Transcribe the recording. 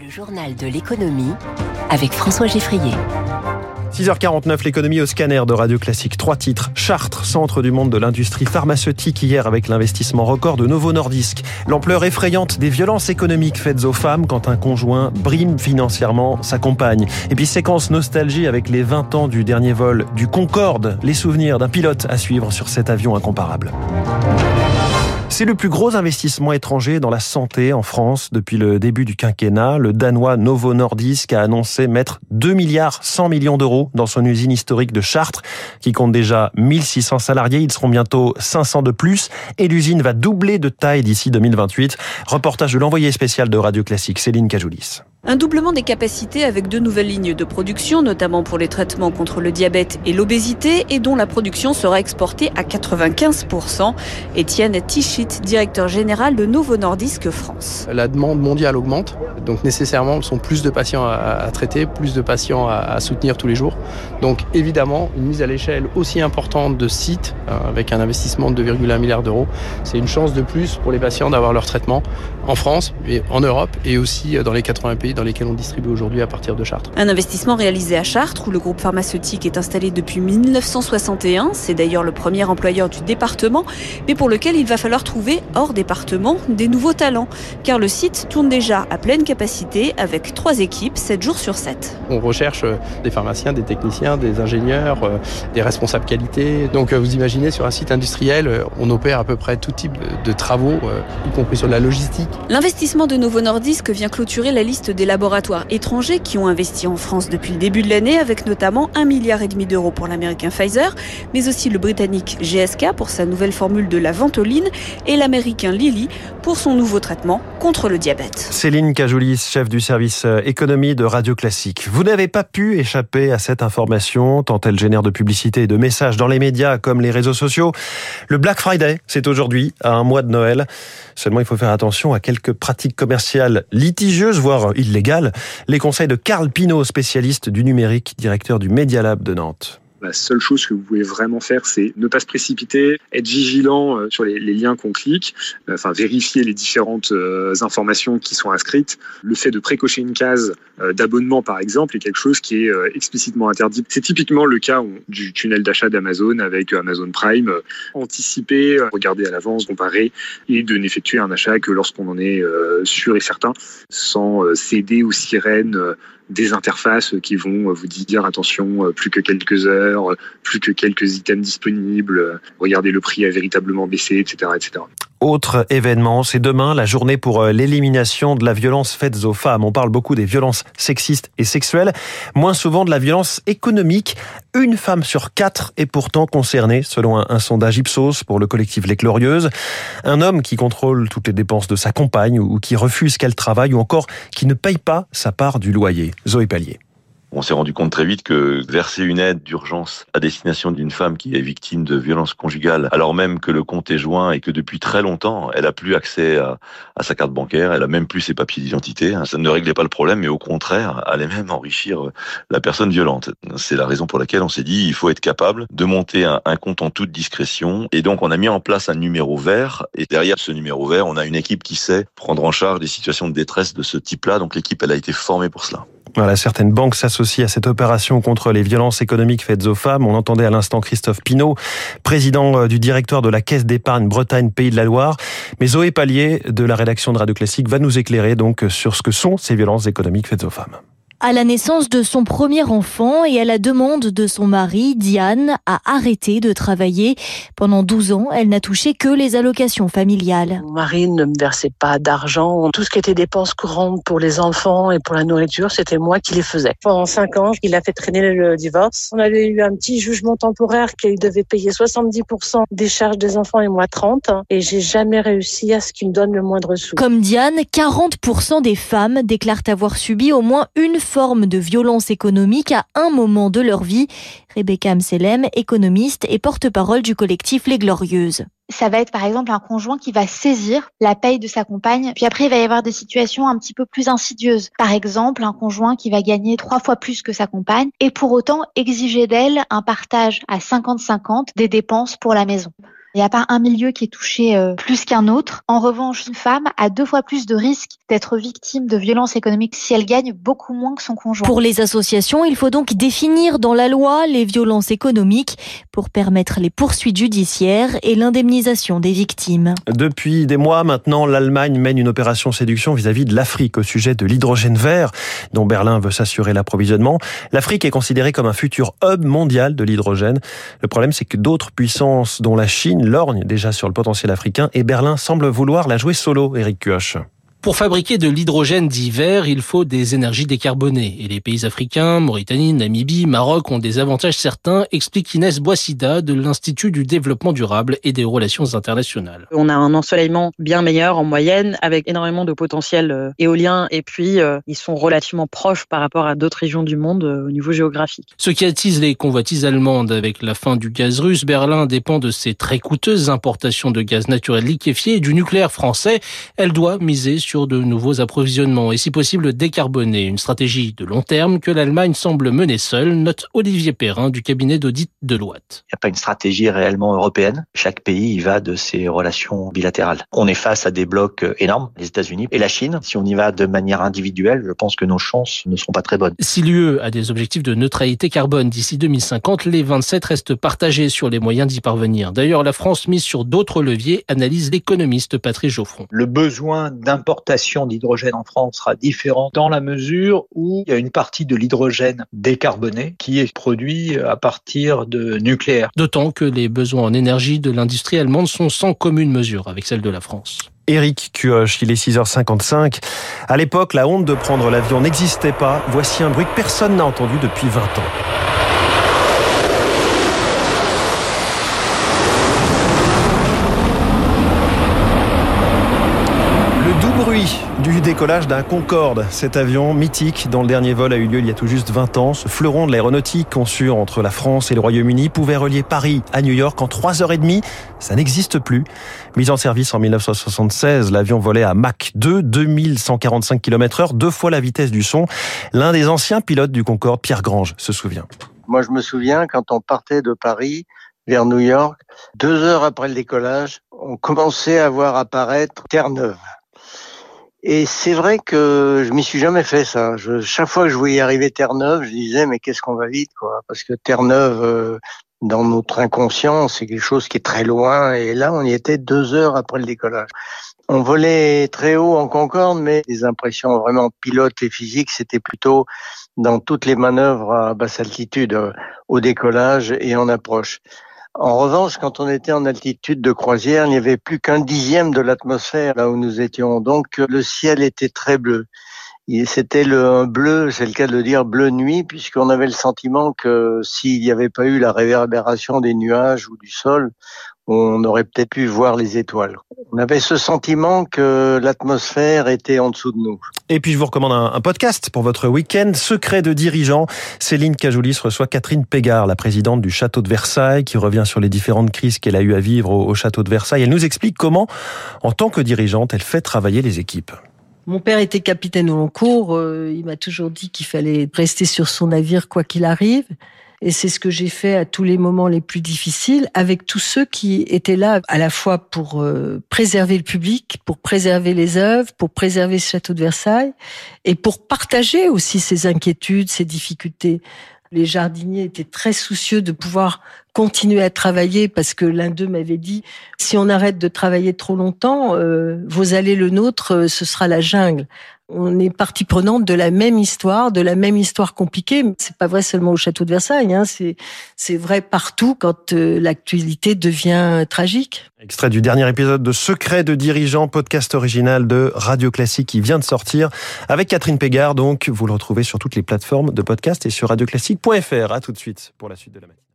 Le journal de l'économie avec François Geffrier. 6h49, l'économie au scanner de Radio Classique. Trois titres. Chartres, centre du monde de l'industrie pharmaceutique hier avec l'investissement record de Novo Nordisk. L'ampleur effrayante des violences économiques faites aux femmes quand un conjoint brime financièrement sa compagne. Et puis séquence nostalgie avec les 20 ans du dernier vol du Concorde. Les souvenirs d'un pilote à suivre sur cet avion incomparable. C'est le plus gros investissement étranger dans la santé en France depuis le début du quinquennat. Le Danois Novo Nordisk a annoncé mettre 2 milliards 100 millions d'euros dans son usine historique de Chartres, qui compte déjà 1600 salariés. Ils seront bientôt 500 de plus et l'usine va doubler de taille d'ici 2028. Reportage de l'envoyé spécial de Radio Classique, Céline Cajoulis. Un doublement des capacités avec deux nouvelles lignes de production, notamment pour les traitements contre le diabète et l'obésité, et dont la production sera exportée à 95%. Étienne Tichit, directeur général de Novo Nordisk France. La demande mondiale augmente, donc nécessairement, ce sont plus de patients à, traiter, plus de patients à, soutenir tous les jours. Donc évidemment, une mise à l'échelle aussi importante de sites, euh, avec un investissement de 2,1 milliards d'euros, c'est une chance de plus pour les patients d'avoir leur traitement en France, en Europe, et aussi dans les 80 pays dans lesquels on distribue aujourd'hui à partir de Chartres. Un investissement réalisé à Chartres où le groupe pharmaceutique est installé depuis 1961. C'est d'ailleurs le premier employeur du département, mais pour lequel il va falloir trouver hors département des nouveaux talents, car le site tourne déjà à pleine capacité avec trois équipes, 7 jours sur 7. On recherche euh, des pharmaciens, des techniciens, des ingénieurs, euh, des responsables qualité. Donc euh, vous imaginez sur un site industriel, on opère à peu près tout type de travaux, y compris sur la logistique. L'investissement de Novo Nordisk vient clôturer la liste des laboratoires étrangers qui ont investi en France depuis le début de l'année, avec notamment un milliard et demi d'euros pour l'américain Pfizer, mais aussi le britannique GSK pour sa nouvelle formule de la ventoline et l'américain Lilly pour son nouveau traitement contre le diabète. Céline Cajoulis, chef du service euh, économie de Radio Classique. Vous n'avez pas pu échapper à cette information, tant elle génère de publicité et de messages dans les médias comme les réseaux sociaux. Le Black Friday, c'est aujourd'hui, à un mois de Noël. Seulement, il faut faire attention à quelques pratiques commerciales litigieuses, voire illégales. Les conseils de Carl Pinault, spécialiste du numérique, directeur du Media Lab de Nantes. La seule chose que vous pouvez vraiment faire, c'est ne pas se précipiter, être vigilant euh, sur les, liens qu'on clique, euh, enfin vérifier les différentes euh, informations qui sont inscrites. Le fait de précocher une case d'abonnement, par exemple, est quelque chose qui est explicitement interdit. C'est typiquement le cas du tunnel d'achat d'Amazon avec Amazon Prime. Anticiper, regarder à l'avance, comparer et de n'effectuer un achat que lorsqu'on en est sûr et certain, sans céder aux sirènes des interfaces qui vont vous dire attention, plus que quelques heures, plus que quelques items disponibles, regardez le prix a véritablement baissé, etc., etc. Autre événement, c'est demain la journée pour euh, l'élimination de la violence faite aux femmes. On parle beaucoup des violences sexistes et sexuelles, moins souvent de la violence économique. Une femme sur quatre est pourtant concernée, selon un, sondage Ipsos pour le collectif Les Glorieuses. Un homme qui contrôle toutes les dépenses de sa compagne ou qui refuse qu'elle travaille ou encore qui ne paye pas sa part du loyer. Zoé Pallier. On s'est rendu compte très vite que verser une aide d'urgence à destination d'une femme qui est victime de violences conjugales, alors même que le compte est joint et que depuis très longtemps, elle a plus accès à, sa carte bancaire, elle a même plus ses papiers d'identité, hein, ça ne réglait pas le problème, mais au contraire, allait même enrichir la personne violente. C'est la raison pour laquelle on s'est dit, il faut être capable de monter un, un compte en toute discrétion. Et donc, on a mis en place un numéro vert. Et derrière ce numéro vert, on a une équipe qui sait prendre en charge des situations de détresse de ce type-là. Donc, l'équipe, elle a été formée pour cela. Voilà, certaines banques s'associent à cette opération contre les violences économiques faites aux femmes. On entendait à l'instant Christophe Pinault, président euh, du directeur de la Caisse d'épargne Bretagne Pays de la Loire. Mais Zoé Pallier de la rédaction de Radio Classique va nous éclairer donc sur ce que sont ces violences économiques faites aux femmes. À la naissance de son premier enfant et à la demande de son mari, Diane a arrêté de travailler. Pendant 12 ans, elle n'a touché que les allocations familiales. Mon mari ne me versait pas d'argent. Tout ce qui était dépenses courantes pour les enfants et pour la nourriture, c'était moi qui les faisais. Pendant 5 ans, il a fait traîner le divorce. On avait eu un petit jugement temporaire qu'il devait payer 70% des charges des enfants et moi 30. Et j'ai jamais réussi à ce qu'il me donne le moindre sou. Comme Diane, 40% des femmes déclarent avoir subi au moins une forme de violence économique à un moment de leur vie. Rebecca Amselem, économiste et porte-parole du collectif Les Glorieuses. Ça va être par exemple un conjoint qui va saisir la paye de sa compagne. Puis après, il va y avoir des situations un petit peu plus insidieuses. Par exemple, un conjoint qui va gagner trois fois plus que sa compagne et pour autant exiger d'elle un partage à 50-50 des dépenses pour la maison. Il n'y a pas un milieu qui est touché euh, plus qu'un autre. En revanche, une femme a deux fois plus de risques d'être victime de violences économiques si elle gagne beaucoup moins que son conjoint. Pour les associations, il faut donc définir dans la loi les violences économiques pour permettre les poursuites judiciaires et l'indemnisation des victimes. Depuis des mois maintenant, l'Allemagne mène une opération séduction vis-à-vis de l'Afrique au sujet de l'hydrogène vert dont Berlin veut s'assurer l'approvisionnement. L'Afrique est considérée comme un futur hub mondial de l'hydrogène. Le problème, c'est que d'autres puissances, dont la Chine, lorgnent déjà sur le potentiel africain et Berlin semble vouloir la jouer solo, Eric Kioch. Pour fabriquer de l'hydrogène d'hiver, il faut des énergies décarbonées. Et les pays africains, Mauritanie, Namibie, Maroc ont des avantages certains, explique Inès Boissida de l'Institut du développement durable et des relations internationales. On a un ensoleillement bien meilleur en moyenne, avec énormément de potentiel euh, éolien, et puis euh, ils sont relativement proches par rapport à d'autres régions du monde euh, au niveau géographique. Ce qui attise les convoitises allemandes avec la fin du gaz russe, Berlin dépend de ses très coûteuses importations de gaz naturel liquéfié et du nucléaire français. Elle doit miser sur de nouveaux approvisionnements et si possible décarboner. Une stratégie de long terme que l'Allemagne semble mener seule, note Olivier Perrin du cabinet d'audit de Deloitte. Il n'y a pas une stratégie réellement européenne. Chaque pays y va de ses relations bilatérales. On est face à des blocs énormes, les États-Unis et la Chine. Si on y va de manière individuelle, je pense que nos chances ne seront pas très bonnes. Si l'UE a des objectifs de neutralité carbone d'ici 2050, les 27 restent partagés sur les moyens d'y parvenir. D'ailleurs, la France mise sur d'autres leviers, analyse l'économiste Patrice Geoffron. Le besoin d'importation d'hydrogène en France sera différent dans la mesure où il y a une partie de l'hydrogène décarboné qui est produit à partir de nucléaire. D'autant que les besoins en énergie de l'industrie allemande sont sans commune mesure avec celle de la France. Éric Cuoche, il est 6h55. À l'époque, la honte de prendre l'avion n'existait pas. Voici un bruit que personne n'a entendu depuis 20 ans. Du décollage d'un Concorde. Cet avion mythique, dont le dernier vol a eu lieu il y a tout juste 20 ans, ce fleuron de l'aéronautique conçu entre la France et le Royaume-Uni pouvait relier Paris à New York en 3h30. Ça n'existe plus. Mis en service en 1976, l'avion volait à Mach 2, 2145 km heure, deux fois la vitesse du son. L'un des anciens pilotes du Concorde, Pierre Grange, se souvient. Moi, je me souviens quand on partait de Paris vers New York, deux heures après le décollage, on commençait à voir apparaître Terre-Neuve. Et c'est vrai que je m'y suis jamais fait ça. Je, chaque fois que je voyais arriver Terre-Neuve, je disais mais qu'est-ce qu'on va vite quoi Parce que Terre-Neuve, euh, dans notre inconscient, c'est quelque chose qui est très loin. Et là, on y était deux heures après le décollage. On volait très haut en Concorde, mais les impressions vraiment pilotes et physiques, c'était plutôt dans toutes les manœuvres à basse altitude, euh, au décollage et en approche. En revanche, quand on était en altitude de croisière, il n'y avait plus qu'un dixième de l'atmosphère là où nous étions. Donc le ciel était très bleu. C'était le bleu, c'est le cas de le dire, bleu nuit, puisqu'on avait le sentiment que s'il n'y avait pas eu la réverbération des nuages ou du sol, on aurait peut-être pu voir les étoiles. On avait ce sentiment que l'atmosphère était en dessous de nous. Et puis je vous recommande un, podcast pour votre week-end, Secret de dirigeant. Céline Cajoulis reçoit Catherine Pégard, la présidente du château de Versailles, qui revient sur les différentes crises qu'elle a eu à vivre au, château de Versailles. Elle nous explique comment, en tant que dirigeante, elle fait travailler les équipes. Mon père était capitaine au long cours. Euh, il m'a toujours dit qu'il fallait rester sur son navire quoi qu'il arrive. Et c'est ce que j'ai fait à tous les moments les plus difficiles avec tous ceux qui étaient là à la fois pour euh, préserver le public, pour préserver les œuvres, pour préserver ce château de Versailles et pour partager aussi ses inquiétudes, ses difficultés. Les jardiniers étaient très soucieux de pouvoir continuer à travailler parce que l'un d'eux m'avait dit si on arrête de travailler trop longtemps, euh, vous allez le nôtre, euh, ce sera la jungle on est partie prenante de la même histoire, de la même histoire compliquée. C'est pas vrai seulement au château de Versailles, hein. c'est c'est vrai partout quand euh, l'actualité devient tragique. Extrait du dernier épisode de Secret de dirigeant, podcast original de Radio Classique qui vient de sortir avec Catherine Pégard. Donc, vous le retrouvez sur toutes les plateformes de podcast et sur radioclassique.fr. À tout de suite pour la suite de la matinée.